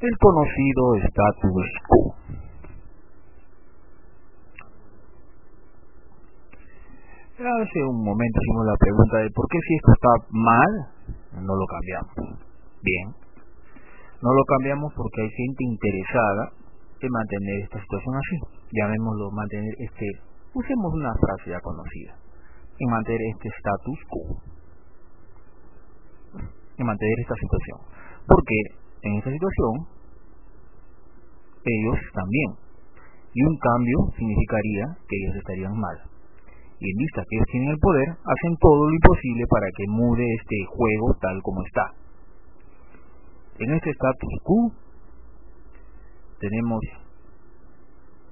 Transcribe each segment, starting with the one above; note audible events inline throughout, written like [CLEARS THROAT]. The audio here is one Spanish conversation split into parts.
el conocido status quo. Hace un momento hicimos la pregunta de por qué si esto está mal, no lo cambiamos. Bien, no lo cambiamos porque hay gente interesada en mantener esta situación así. Llamémoslo mantener este, usemos una frase ya conocida, en mantener este status quo, en mantener esta situación. Porque en esta situación ellos también. Y un cambio significaría que ellos estarían mal. Y en vista que ellos tienen el poder, hacen todo lo imposible para que mude este juego tal como está. En este status quo tenemos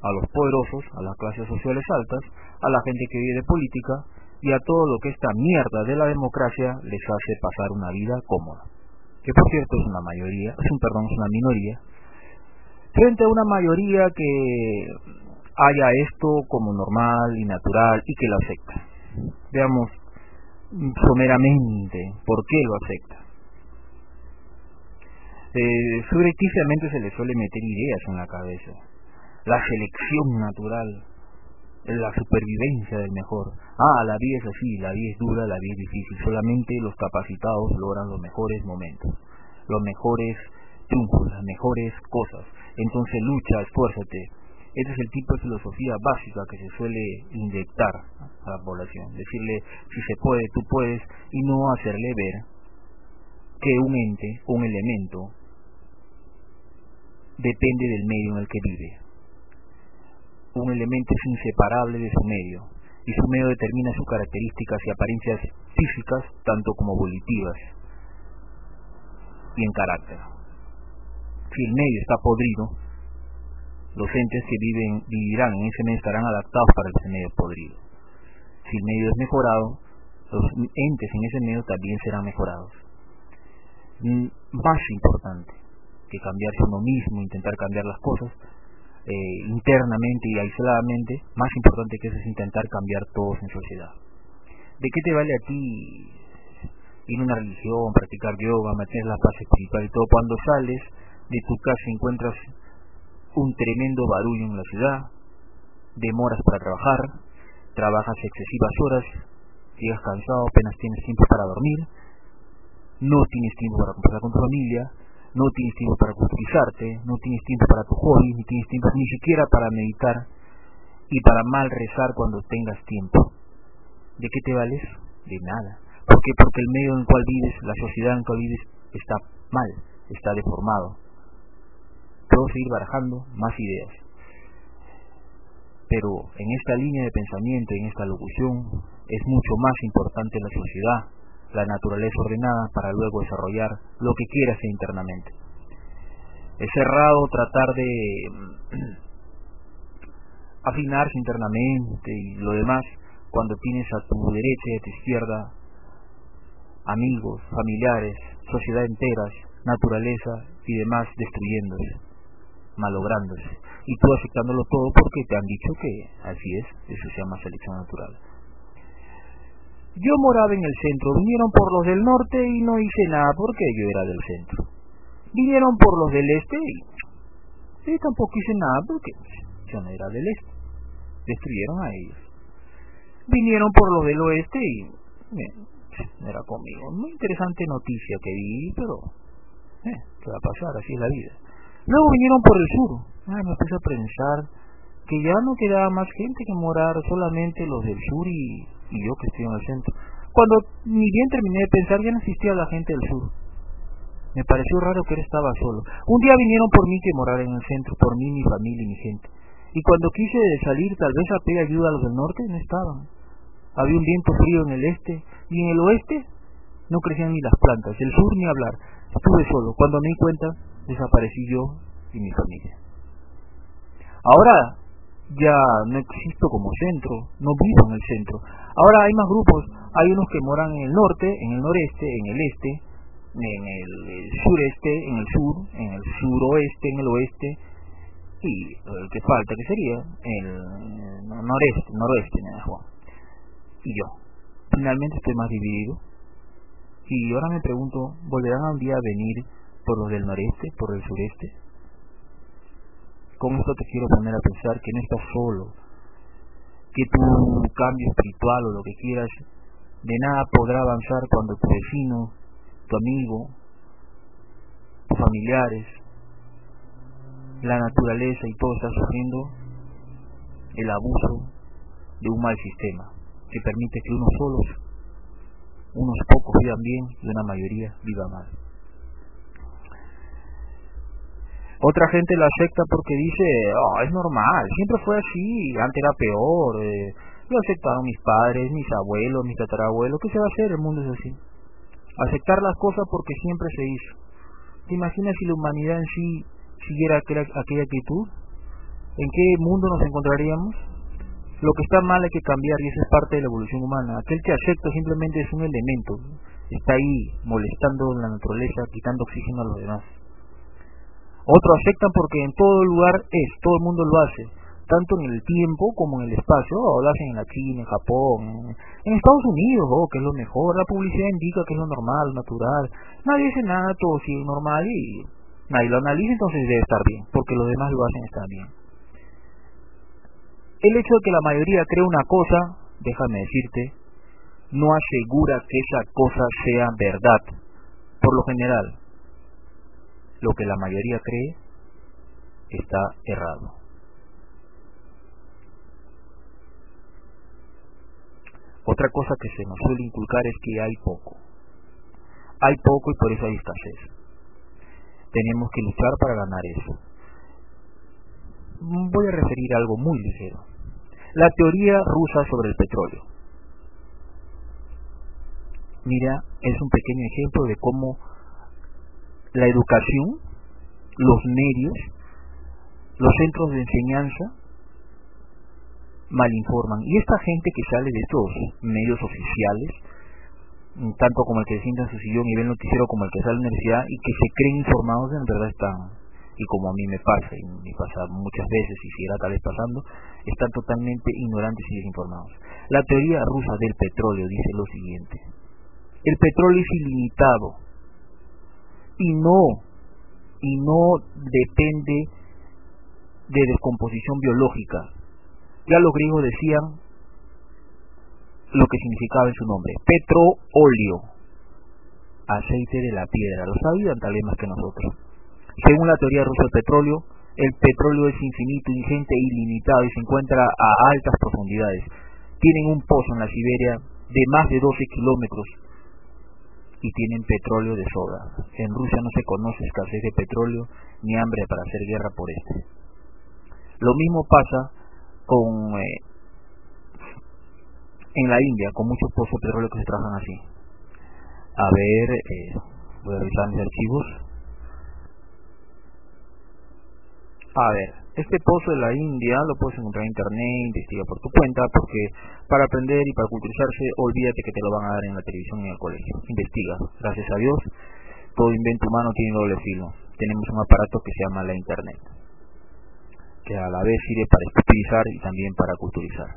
a los poderosos, a las clases sociales altas, a la gente que vive de política y a todo lo que esta mierda de la democracia les hace pasar una vida cómoda. Que por cierto es una mayoría, es un perdón, es una minoría, frente a una mayoría que haya esto como normal y natural y que lo acepta. Veamos someramente por qué lo acepta. Eh, se le suele meter ideas en la cabeza. La selección natural, la supervivencia del mejor. Ah, la vida es así, la vida es dura, la vida es difícil. Solamente los capacitados logran los mejores momentos, los mejores triunfos, las mejores cosas. Entonces lucha, esfuérzate. Ese es el tipo de filosofía básica que se suele inyectar a la población. Decirle, si se puede, tú puedes, y no hacerle ver que un ente, un elemento, depende del medio en el que vive. Un elemento es inseparable de su medio, y su medio determina sus características y apariencias físicas, tanto como volitivas, y en carácter. Si el medio está podrido, los entes que viven, vivirán en ese medio estarán adaptados para ese medio podrido. Si el medio es mejorado, los entes en ese medio también serán mejorados. Mm, más importante, que cambiarse uno mismo, intentar cambiar las cosas eh, internamente y aisladamente, más importante que eso es intentar cambiar todos en sociedad. ¿De qué te vale a ti ir a una religión, practicar yoga, mantener la paz espiritual y todo? Cuando sales de tu casa encuentras un tremendo barullo en la ciudad, demoras para trabajar, trabajas excesivas horas, llegas cansado, apenas tienes tiempo para dormir, no tienes tiempo para conversar con tu familia, no tienes tiempo para cultivarte, no tienes tiempo para tu hobby, ni tienes tiempo ni siquiera para meditar y para mal rezar cuando tengas tiempo. ¿De qué te vales? De nada. ¿Por qué? Porque el medio en el cual vives, la sociedad en la cual vives, está mal, está deformado. Puedo seguir barajando más ideas. Pero en esta línea de pensamiento, en esta locución, es mucho más importante la sociedad, la naturaleza ordenada para luego desarrollar lo que quieras internamente. Es cerrado tratar de mm, [CLEARS THROAT] afinarse internamente y lo demás cuando tienes a tu derecha y a tu izquierda amigos, familiares, sociedad enteras, naturaleza y demás destruyéndose, malográndose. Y tú aceptándolo todo porque te han dicho que así es, eso se llama selección natural. Yo moraba en el centro, vinieron por los del norte y no hice nada porque yo era del centro. Vinieron por los del este y, tampoco hice nada porque yo no era del este. Destruyeron a ellos. Vinieron por los del oeste y no era conmigo. Muy interesante noticia que vi, pero eh, ¿qué va a pasar? Así es la vida. Luego vinieron por el sur. Ah, me empecé a pensar que ya no quedaba más gente que morar, solamente los del sur y y yo que estoy en el centro. Cuando ni bien terminé de pensar, ya no existía la gente del sur. Me pareció raro que él estaba solo. Un día vinieron por mí que morar en el centro, por mí, mi familia y mi gente. Y cuando quise salir, tal vez a pedir ayuda a los del norte, no estaban. Había un viento frío en el este, y en el oeste no crecían ni las plantas, el sur ni hablar. Estuve solo. Cuando me di cuenta, desaparecí yo y mi familia. Ahora ya no existo como centro, no vivo en el centro. Ahora hay más grupos, hay unos que moran en el norte, en el noreste, en el este, en el, sureste, en el sur, en el suroeste, en el oeste, y el que falta, que sería el noreste, noroeste, y yo. Finalmente estoy más dividido. Y ahora me pregunto, ¿volverán un día a venir por los del noreste, por el sureste. Con esto te quiero poner a pensar que no estás solo, que tu cambio espiritual o lo que quieras de nada podrá avanzar cuando tu vecino, tu amigo, tus familiares, la naturaleza y todo está sufriendo el abuso de un mal sistema que permite que unos solos, unos pocos vivan bien y una mayoría viva mal. Otra gente la acepta porque dice, oh, es normal, siempre fue así, antes era peor, eh, lo aceptaron mis padres, mis abuelos, mis tatarabuelos, ¿qué se va a hacer? El mundo es así. Aceptar las cosas porque siempre se hizo. ¿Te imaginas si la humanidad en sí siguiera aquella, aquella actitud? ¿En qué mundo nos encontraríamos? Lo que está mal hay que cambiar y eso es parte de la evolución humana. Aquel que acepta simplemente es un elemento, está ahí molestando la naturaleza, quitando oxígeno a los demás. Otros aceptan porque en todo lugar es, todo el mundo lo hace, tanto en el tiempo como en el espacio. Oh, lo hacen en la China, en Japón, en Estados Unidos, oh, que es lo mejor. La publicidad indica que es lo normal, natural. Nadie dice nada, todo sigue normal y nadie lo analiza, entonces debe estar bien, porque los demás lo hacen está bien. El hecho de que la mayoría cree una cosa, déjame decirte, no asegura que esa cosa sea verdad. Por lo general, lo que la mayoría cree está errado. Otra cosa que se nos suele inculcar es que hay poco. Hay poco y por eso hay escasez. Tenemos que luchar para ganar eso. Voy a referir a algo muy ligero. La teoría rusa sobre el petróleo. Mira, es un pequeño ejemplo de cómo la educación, los medios, los centros de enseñanza malinforman. Y esta gente que sale de estos medios oficiales, mm, tanto como el que se sienta en su sillón y ve el noticiero como el que sale a la universidad y que se creen informados, en verdad están, y como a mí me pasa, y me pasa muchas veces y era tal vez pasando, están totalmente ignorantes y desinformados. La teoría rusa del petróleo dice lo siguiente. El petróleo es ilimitado, y no y no depende de descomposición biológica. Ya los griegos decían lo que significaba en su nombre, petróleo, aceite de la piedra. Lo sabían tal vez más que nosotros. Según la teoría rusa del petróleo, el petróleo es infinito, ingente ilimitado y se encuentra a altas profundidades. Tienen un pozo en la Siberia de más de 12 kilómetros y tienen petróleo de soda. En Rusia no se conoce escasez de petróleo ni hambre para hacer guerra por este. Lo mismo pasa con eh, en la India, con muchos pozos de petróleo que se trabajan así. A ver, eh, voy a revisar mis archivos. A ver, este pozo de la India lo puedes encontrar en internet, investiga por tu cuenta, porque para aprender y para culturizarse, olvídate que te lo van a dar en la televisión y en el colegio. Investiga. Gracias a Dios, todo invento humano tiene doble filo. Tenemos un aparato que se llama la internet, que a la vez sirve para estupidizar y también para culturizar.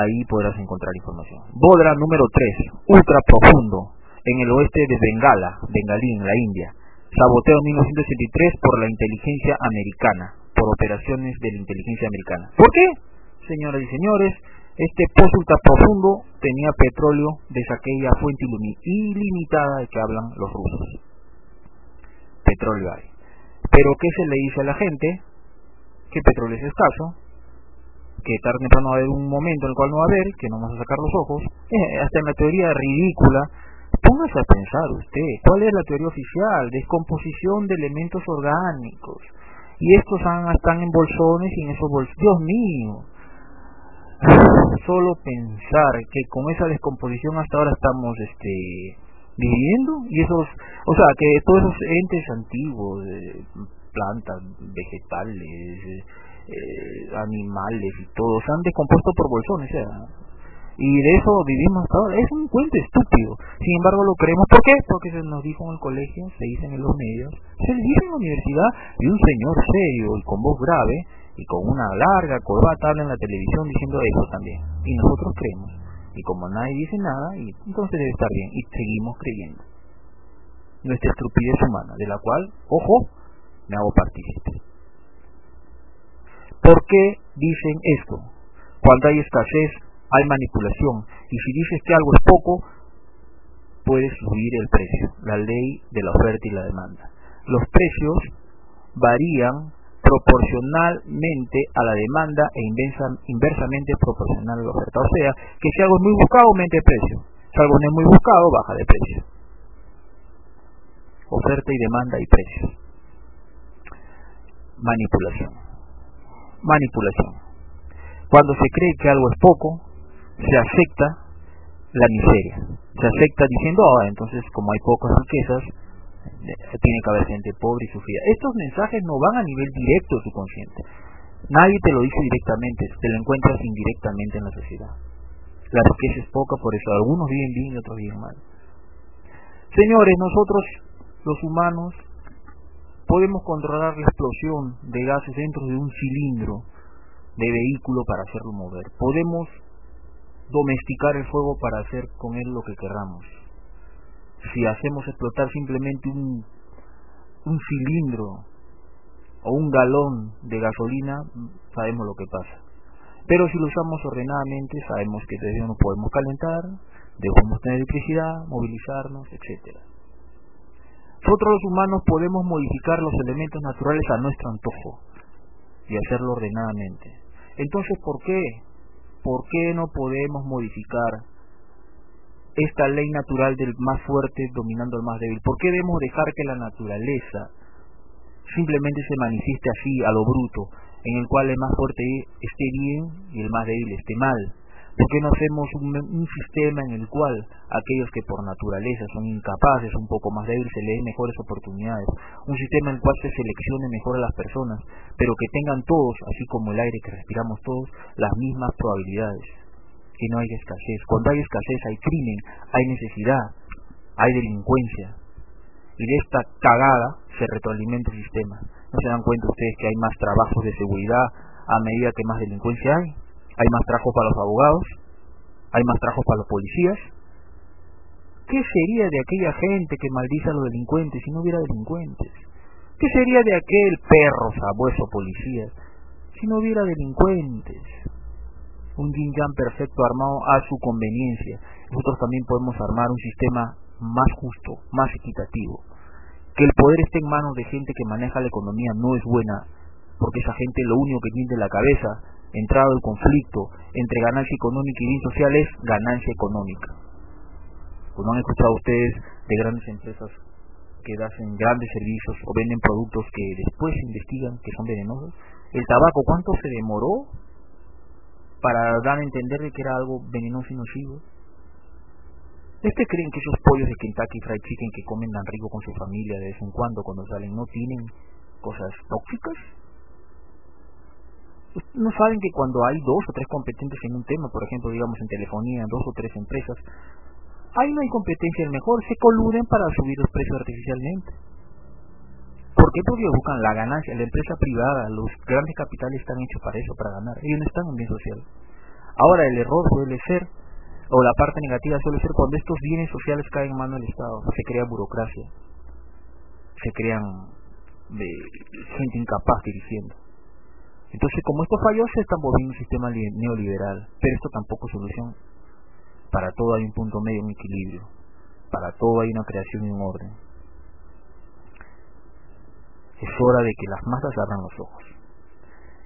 Ahí podrás encontrar información. Bodra número 3, ultra profundo, en el oeste de Bengala, Bengalí, en la India saboteo 1973 por la inteligencia americana, operaciones de la inteligencia americana. ¿Por qué? Señoras y señores, este pozo ultra profundo tenía petróleo de aquella fuente ilimitada de que hablan los rusos. Petróleo hay. Pero ¿qué se le dice a la gente? Que petróleo es escaso, que tarde o temprano va a haber un momento en el cual no va a haber, que no vamos a sacar los ojos, eh, hasta en la teoría ridícula Póngase a pensar usted, ¿cuál es la teoría oficial? Descomposición de elementos orgánicos. Y estos están en bolsones y en esos bolsones. Dios mío. [LAUGHS] Solo pensar que con esa descomposición hasta ahora estamos este viviendo y esos, o sea, que todos esos entes antiguos, plantas, vegetales, eh, animales y todo, se han descompuesto por bolsones, o sea, y de eso vivimos hasta ahora. Es un cuento estúpido. Sin embargo, lo creemos. ¿Por qué? Porque se nos dijo en el colegio, se dice en los medios, se dice en la universidad, y un señor serio y con voz grave y con una larga corbata habla en la televisión diciendo eso también. Y nosotros creemos. Y como nadie dice nada, y entonces debe estar bien. Y seguimos creyendo. nuestra estupidez humana, de la cual, ojo, me hago partícipe. ¿Por qué dicen esto? Cuando hay escasez, hay manipulación. Y si dices que algo es poco, puedes subir el precio. La ley de la oferta y la demanda. Los precios varían proporcionalmente a la demanda e inversamente proporcional a la oferta. O sea, que si algo es muy buscado, aumenta el precio. Si algo no es muy buscado, baja de precio. Oferta y demanda y precios. Manipulación. Manipulación. Cuando se cree que algo es poco, se acepta la miseria. Se acepta diciendo, ah, entonces como hay pocas riquezas, tiene que haber gente pobre y sufrida. Estos mensajes no van a nivel directo de su consciente. Nadie te lo dice directamente, te lo encuentras indirectamente en la sociedad. La riqueza es poca, por eso algunos viven bien y otros viven mal. Señores, nosotros los humanos podemos controlar la explosión de gases dentro de un cilindro de vehículo para hacerlo mover. Podemos domesticar el fuego para hacer con él lo que queramos si hacemos explotar simplemente un, cilindro o un galón de gasolina, sabemos lo que pasa. Pero si lo usamos ordenadamente, sabemos que desde nos podemos calentar, debemos tener electricidad, movilizarnos, etcétera. Nosotros los humanos podemos modificar los elementos naturales a nuestro antojo y hacerlo ordenadamente. Entonces, ¿por qué? ¿Por qué no podemos modificar esta ley natural del más fuerte dominando al más débil? ¿Por qué debemos dejar que la naturaleza simplemente se manifieste así, a lo bruto, en el cual el más fuerte esté bien y el más débil esté mal? ¿Por qué no hacemos un, sistema en el cual aquellos que por naturaleza son incapaces, un poco más débiles, se les den mejores oportunidades? Un sistema en el cual se seleccione mejor a las personas, pero que tengan todos, así como el aire que respiramos todos, las mismas probabilidades que no hay escasez. Cuando hay escasez hay crimen, hay necesidad, hay delincuencia. Y de esta cagada se retroalimenta el sistema. ¿No se dan cuenta ustedes que hay más trabajos de seguridad a medida que más delincuencia hay? Hay más trabajo para los abogados, hay más trabajo para los policías. ¿Qué sería de aquella gente que maldice a los delincuentes si no hubiera delincuentes? ¿Qué sería de aquel perro sabueso policía si no hubiera delincuentes? un yin perfecto armado a su conveniencia. Nosotros también podemos armar un sistema más justo, más equitativo. Que el poder esté en manos de gente que maneja la economía no es buena, porque esa gente lo único que tiene en la cabeza, entrado el conflicto entre ganancia económica y bien social, es ganancia económica. Pues no han escuchado ustedes de grandes empresas que hacen grandes servicios o venden productos que después investigan que son venenosos. El tabaco, ¿cuánto se demoró para dar a entender que era algo venenoso y nocivo. ¿Es que creen que esos pollos de Kentucky Fried Chicken que comen tan rico con su familia de vez en cuando cuando salen no tienen cosas tóxicas? ¿No saben que cuando hay dos o tres competentes en un tema, por ejemplo, digamos en telefonía, dos o tres empresas, ahí no hay competencia, el mejor se coluden para subir los precios artificialmente? ¿Por qué? Porque buscan la ganancia. La empresa privada, los grandes capitales están hechos para eso, para ganar. Ellos no están en bien social. Ahora, el error suele ser, o la parte negativa suele ser cuando estos bienes sociales caen en mano del Estado. Se crea burocracia. Se crean de gente incapaz dirigiendo. Entonces, como esto falló, se está volviendo un sistema neoliberal. Pero esto tampoco es solución. Para todo hay un punto medio, un equilibrio. Para todo hay una creación y un orden es hora de que las masas abran los ojos.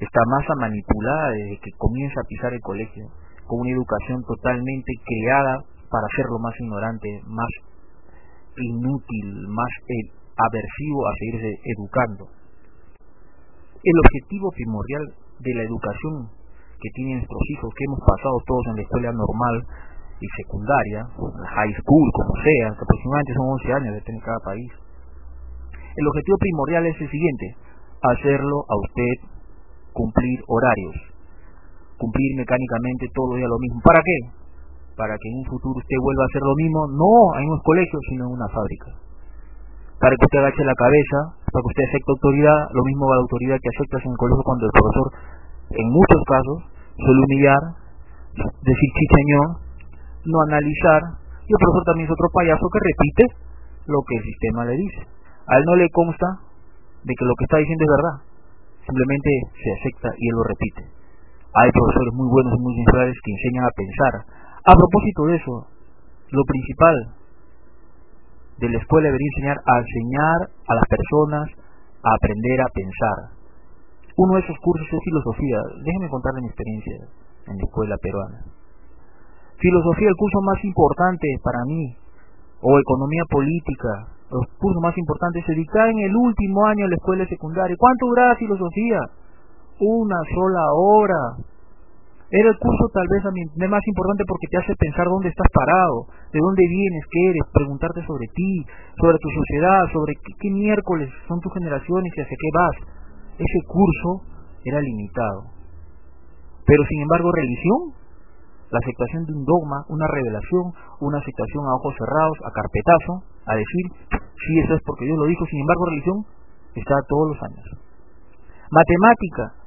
Esta masa manipulada desde que comienza a pisar el colegio, con una educación totalmente creada para hacerlo más ignorante, más inútil, más eh, aversivo a seguirse educando. El objetivo primordial de la educación que tienen nuestros hijos, que hemos pasado todos en la escuela normal y secundaria, high school, como sea, que aproximadamente son 11 años de cada país, el objetivo primordial es el siguiente, hacerlo a usted cumplir horarios, cumplir mecánicamente todo día lo mismo. ¿Para qué? Para que en un futuro usted vuelva a hacer lo mismo, no en un colegio, sino en una fábrica. Para que usted agache la cabeza, para que usted acepte autoridad, lo mismo va la autoridad que aceptas en el colegio cuando el profesor, en muchos casos, suele humillar, decir chicheñón, no analizar, y el profesor también es otro payaso que repite lo que el sistema le dice. A él no le consta de que lo que está diciendo es verdad. Simplemente se acepta y él lo repite. Hay profesores muy buenos y muy sinceros que enseñan a pensar. A propósito de eso, lo principal de la escuela debería enseñar a enseñar a las personas a aprender a pensar. Uno de esos cursos es filosofía. Déjenme contarle mi experiencia en la escuela peruana. Filosofía, el curso más importante para mí, o economía política, los cursos más importantes se dictaban en el último año de la escuela secundaria. ¿Cuánto duraba filosofía? Una sola hora. Era el curso tal vez a mí más importante porque te hace pensar dónde estás parado, de dónde vienes, qué eres, preguntarte sobre ti, sobre tu sociedad, sobre qué, miércoles son tus generaciones y hacia qué vas. Ese curso era limitado. Pero sin embargo religión, la aceptación de un dogma, una revelación, una aceptación a ojos cerrados, a carpetazo, a decir, sí, eso es porque Dios lo dijo, sin embargo religión está todos los años. Matemática,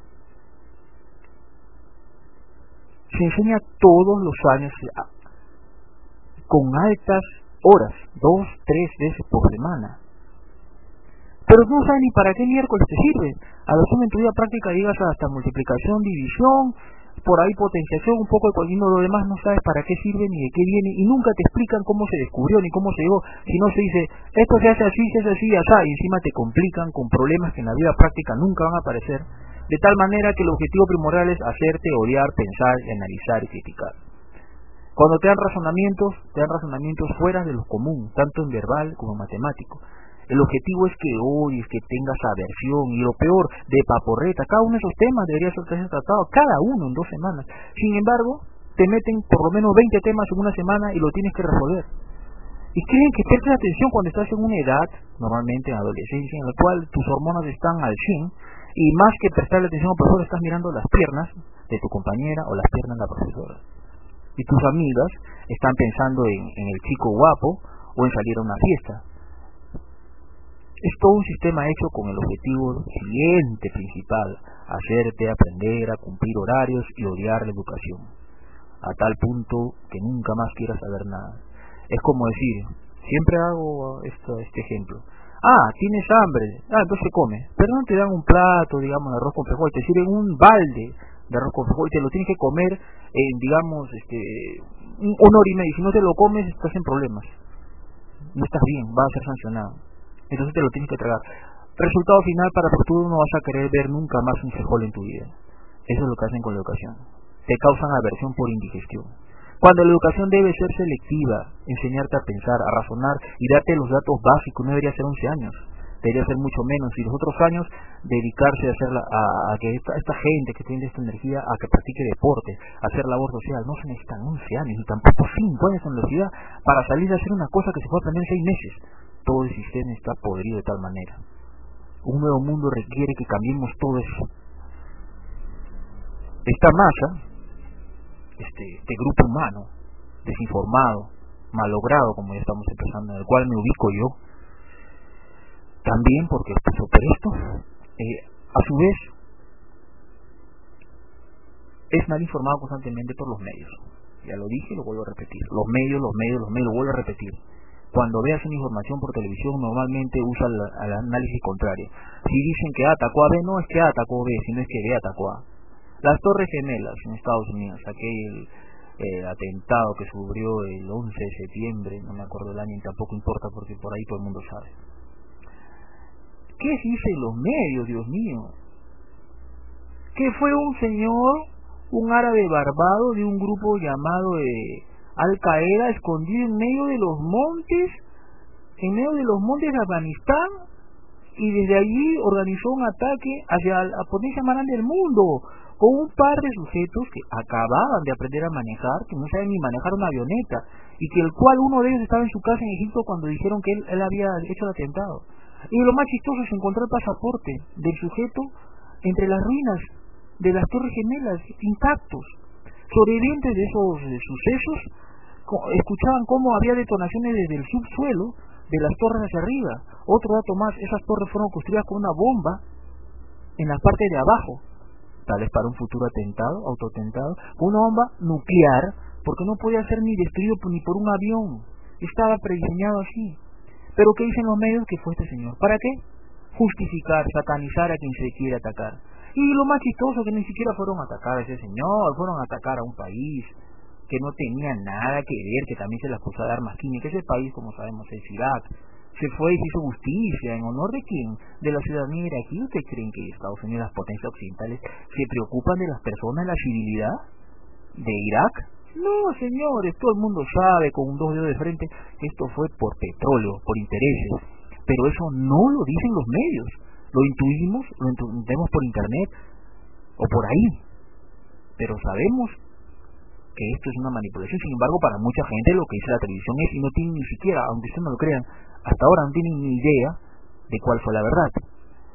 se enseña todos los años con altas horas, dos, tres veces por semana. Pero no sabes ni para qué miércoles te sirve. A lo sumo en tu vida práctica digas hasta multiplicación, división, por ahí potenciación, un poco de coordino, lo demás no sabes para qué sirve ni de qué viene y nunca te explican cómo se descubrió ni cómo se llegó, si no se dice esto se hace así, se hace así, así, y encima te complican con problemas que en la vida práctica nunca van a aparecer, de tal manera que el objetivo primordial es hacerte odiar, pensar, analizar y criticar. Cuando te dan razonamientos, te dan razonamientos fuera de lo común, tanto en verbal como en matemático. El objetivo es que odies, que tengas aversión y lo peor, de paporreta. Cada uno de esos temas debería ser tratado, cada uno en dos semanas. Sin embargo, te meten por lo menos 20 temas en una semana y lo tienes que resolver. Y creen que prestes atención cuando estás en una edad, normalmente en adolescencia, en la cual tus hormonas están al 100, y más que prestarle atención al profesor, estás mirando las piernas de tu compañera o las piernas de la profesora. Y tus amigas están pensando en, en el chico guapo o en salir a una fiesta es todo un sistema hecho con el objetivo siguiente principal, hacerte aprender a cumplir horarios y odiar la educación, a tal punto que nunca más quieras saber nada. Es como decir, siempre hago esto, este ejemplo, ah, tienes hambre, ah, entonces come, pero no te dan un plato, digamos, de arroz con frijol, te sirven un balde de arroz con frijol y te lo tienes que comer en, digamos, este, un hora y media, si no te lo comes estás en problemas, no estás bien, vas a ser sancionado entonces te lo tienes que tragar. Resultado final, para futuro no vas a querer ver nunca más un frijol en tu vida. Eso es lo que hacen con la educación. Te causan aversión por indigestión. Cuando la educación debe ser selectiva, enseñarte a pensar, a razonar y darte los datos básicos, no debería ser 11 años, debería ser mucho menos. Y los otros años, dedicarse a, hacer a, que esta, gente que tiene esta energía, a que practique deporte, a hacer labor social. No se necesitan 11 años y tampoco 5 años en la universidad para salir a hacer una cosa que se puede aprender en 6 meses todo el sistema está podrido de tal manera. Un nuevo mundo requiere que cambiemos todo eso. Esta masa, este, este grupo humano, desinformado, malogrado, como ya estamos empezando, en el cual me ubico yo, también porque sobre esto, eh, a su vez, es mal informado constantemente por los medios. Ya lo dije y lo vuelvo a repetir. Los medios, los medios, los medios, lo vuelvo a repetir cuando veas una información por televisión normalmente usa el, análisis contrario. Si dicen que A atacó a B, no es que A atacó a B, sino es que B atacó a. Las Torres Gemelas en Estados Unidos, aquel eh, atentado que sufrió el 11 de septiembre, no me acuerdo el año y tampoco importa porque por ahí todo el mundo sabe. ¿Qué dicen los medios, Dios mío? Que fue un señor, un árabe barbado de un grupo llamado... Eh, al Qaeda escondido en medio de los montes, en medio de los montes de Afganistán, y desde allí organizó un ataque hacia la potencia más grande del mundo, con un par de sujetos que acababan de aprender a manejar, que no saben ni manejar una avioneta, y que el cual uno de ellos estaba en su casa en Egipto cuando dijeron que él, había hecho el atentado. Y lo más chistoso es encontrar el pasaporte del sujeto entre las ruinas de las Torres Gemelas, intactos. Sobrevivientes de esos sucesos escuchaban cómo había detonaciones desde el subsuelo de las torres hacia arriba. Otro dato más, esas torres fueron construidas con una bomba en la parte de abajo, tal vez para un futuro atentado, autoatentado, una bomba nuclear, porque no podía ser ni destruido ni por un avión. Estaba prediseñado así. Pero ¿qué dicen los medios? Que fue este señor. ¿Para qué? Justificar, satanizar a quien se quiere atacar. Y lo más chistoso que ni siquiera fueron a atacar a ese señor, fueron a atacar a un país que no tenía nada que ver, que también se le acusa de armas químicas. Ese país, como sabemos, es Irak. Se fue y se hizo justicia. ¿En honor de quién? De la ciudadanía iraquí. ¿Ustedes creen que Estados Unidos las potencias occidentales se preocupan de las personas, de la civilidad de Irak? No, señores, todo el mundo sabe con un dos dedos de frente que esto fue por petróleo, por intereses. Pero eso no lo dicen los medios lo intuimos, lo entendemos por internet o por ahí, pero sabemos que esto es una manipulación. Sin embargo, para mucha gente lo que dice la televisión es, y no tienen ni siquiera, aunque ustedes no lo crean, hasta ahora no tienen ni idea de cuál fue la verdad,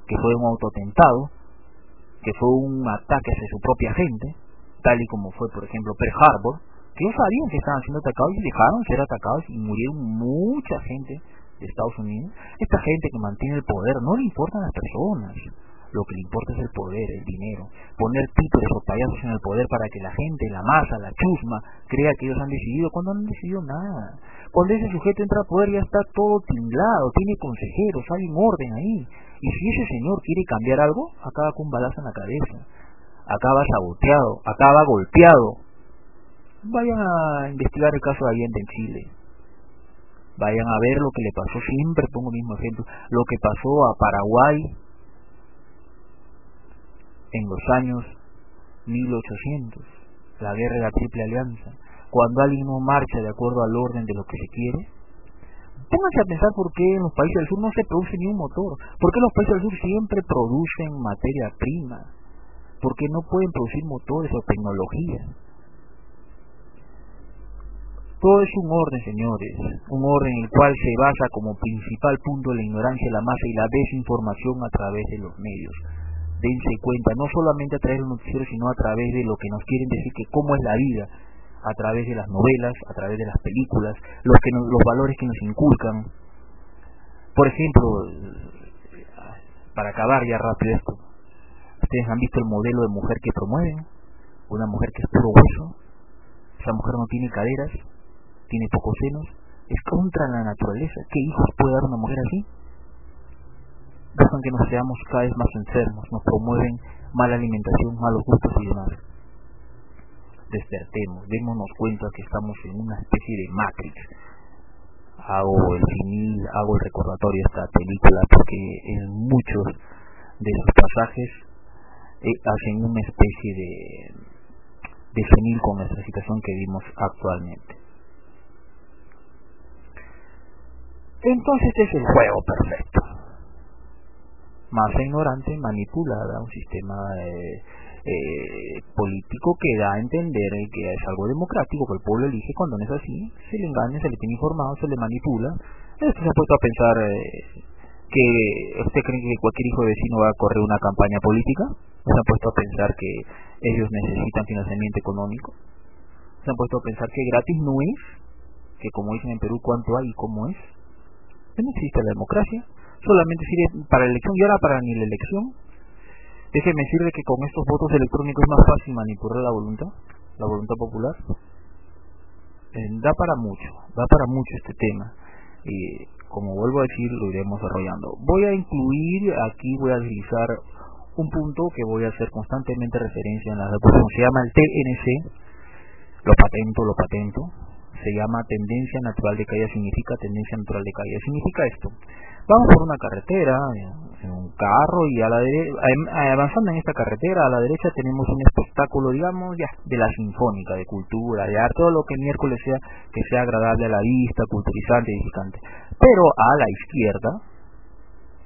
que fue un autotentado, que fue un ataque hacia su propia gente, tal y como fue, por ejemplo, Pearl Harbor, que ellos sabían que estaban siendo atacados y dejaron ser atacados y murieron mucha gente de Estados Unidos, esta gente que mantiene el poder no le importan las personas, lo que le importa es el poder, el dinero, poner títulos o payasos en el poder para que la gente, la masa, la chusma, crea que ellos han decidido cuando no han decidido nada. Cuando ese sujeto entra al poder ya está todo tinglado, tiene consejeros, hay un orden ahí. Y si ese señor quiere cambiar algo, acaba con un balazo en la cabeza, acaba saboteado, acaba golpeado. Vayan a investigar el caso de Allende en Chile Vayan a ver lo que le pasó, siempre pongo el mismo ejemplo, lo que pasó a Paraguay en los años 1800, la guerra de la Triple Alianza, cuando alguien no marcha de acuerdo al orden de lo que se quiere. Pónganse a pensar por qué en los países del sur no se produce ni un motor, por qué los países del sur siempre producen materia prima, por qué no pueden producir motores o tecnología todo es un orden, señores, un orden en el cual se basa como principal punto la ignorancia, la masa y la desinformación a través de los medios. Dense cuenta, no solamente a través de los noticieros, sino a través de lo que nos quieren decir que cómo es la vida, a través de las novelas, a través de las películas, los, que los valores que nos inculcan. Por ejemplo, para acabar ya rápido esto, ustedes han visto el modelo de mujer que promueven, una mujer que es puro hueso, esa mujer no tiene caderas, tiene pocos senos, es contra la naturaleza. ¿Qué hijos puede dar una mujer así? Dejan que nos seamos cada vez más enfermos, nos promueven mala alimentación, malos gustos y demás. Despertemos, démonos cuenta que estamos en una especie de matrix. Hago el finil, hago el recordatorio de esta película porque en muchos de sus pasajes eh, hacen una especie de, de con esta situación que vimos actualmente. Entonces este es el juego perfecto. Masa ignorante manipulada, un sistema eh, eh, político que da a entender que es algo democrático, que el pueblo elige cuando no es así, se le engaña, se le tiene informado, se le manipula. Esto se ha puesto a pensar eh, que usted cree que cualquier hijo de vecino va a correr una campaña política, se han puesto a pensar que ellos necesitan financiamiento económico, se han puesto a pensar que gratis no es, que como dicen en Perú cuánto hay y cómo es, no existe la democracia, solamente sirve para elección y ahora para ni la elección. Déjeme decirle que con estos votos electrónicos es más fácil manipular la voluntad, la voluntad popular. Eh, da para mucho, da para mucho este tema. Y como vuelvo a decir, lo iremos desarrollando. Voy a incluir, aquí voy a utilizar un punto que voy a hacer constantemente referencia en la se llama el TNC, lo patento, lo patento, se llama tendencia natural de caída, significa tendencia natural de caída. Significa esto. Vamos por una carretera, en un carro, y a la avanzando en esta carretera, a la derecha tenemos un espectáculo, digamos, ya, de la sinfónica, de cultura, de arte, todo lo que miércoles sea, que sea agradable a la vista, culturizante, edificante. Pero a la izquierda,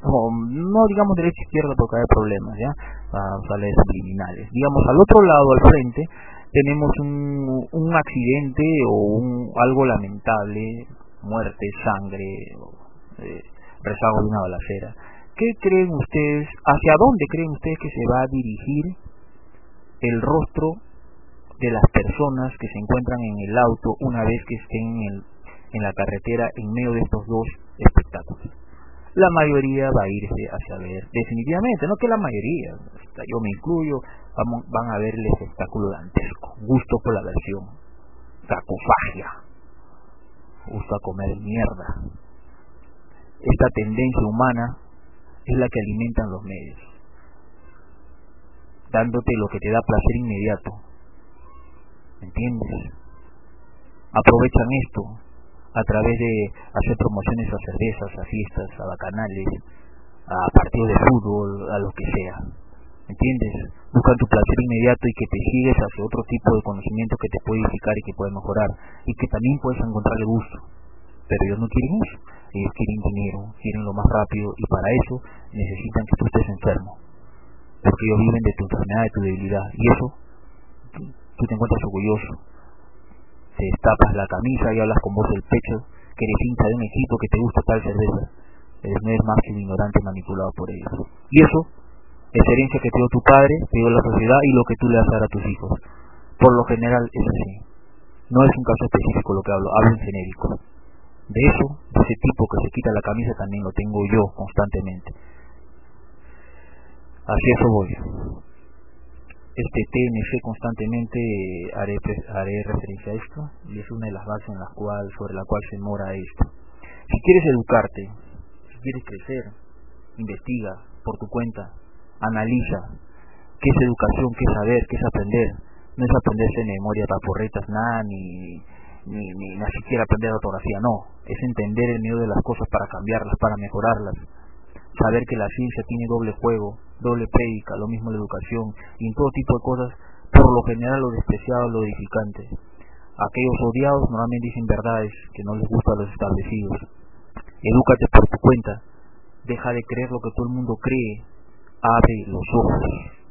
o no digamos derecha izquierda porque hay problemas, ya, usar subliminales. Digamos al otro lado, al frente, tenemos un, un accidente o un, algo lamentable, muerte, sangre, eh, rezago de una balacera. ¿Qué creen ustedes, hacia dónde creen ustedes que se va a dirigir el rostro de las personas que se encuentran en el auto una vez que estén en, en la carretera en medio de estos dos espectáculos? La mayoría va a irse hacia ver, definitivamente, no que la mayoría, yo me incluyo, van a ver el espectáculo dantesco. Gusto por la versión. Sacofagia. Gusto a comer mierda. Esta tendencia humana es la que alimentan los medios, dándote lo que te da placer inmediato. ¿Me entiendes? Aprovechan esto a través de hacer promociones a cervezas, a fiestas, a bacanales, a partidos de fútbol, a lo que sea. ¿Me entiendes? Buscan tu placer inmediato y que te sigues hacia otro tipo de conocimiento que te puede edificar y que puede mejorar y que también puedes encontrarle gusto. Pero ellos no quieren eso. Ellos quieren dinero, quieren lo más rápido y para eso necesitan que tú estés enfermo. Porque ellos viven de tu enfermedad, de tu debilidad. Y eso, tú te encuentras orgulloso. Te destapas la camisa y hablas con voz del pecho que eres hincha de un equipo que te gusta tal cerveza. Eres no eres más que un ignorante manipulado por ellos. Y eso es herencia que te dio tu padre, te dio la sociedad y lo que tú le vas a dar a tus hijos. Por lo general es así. No es un caso específico lo que hablo, hablo en genérico. De eso, de ese tipo que se quita la camisa también lo tengo yo constantemente. Así eso voy. Este TNC constantemente haré, haré referencia a esto y es una de las bases en las cual, sobre la cual se mora esto. Si quieres educarte, si quieres crecer, investiga por tu cuenta, analiza qué es educación, qué es saber, qué es aprender. No es aprenderse en memoria porretas, nada, ni, ni, ni, ni siquiera aprender ortografía, no. Es entender el medio de las cosas para cambiarlas, para mejorarlas. Saber que la ciencia tiene doble juego, doble prédica, lo mismo la educación, y en todo tipo de cosas, por lo general lo despreciado, lo edificante. Aquellos odiados normalmente dicen verdades que no les gustan a los establecidos. Edúcate por tu cuenta, deja de creer lo que todo el mundo cree, abre los ojos.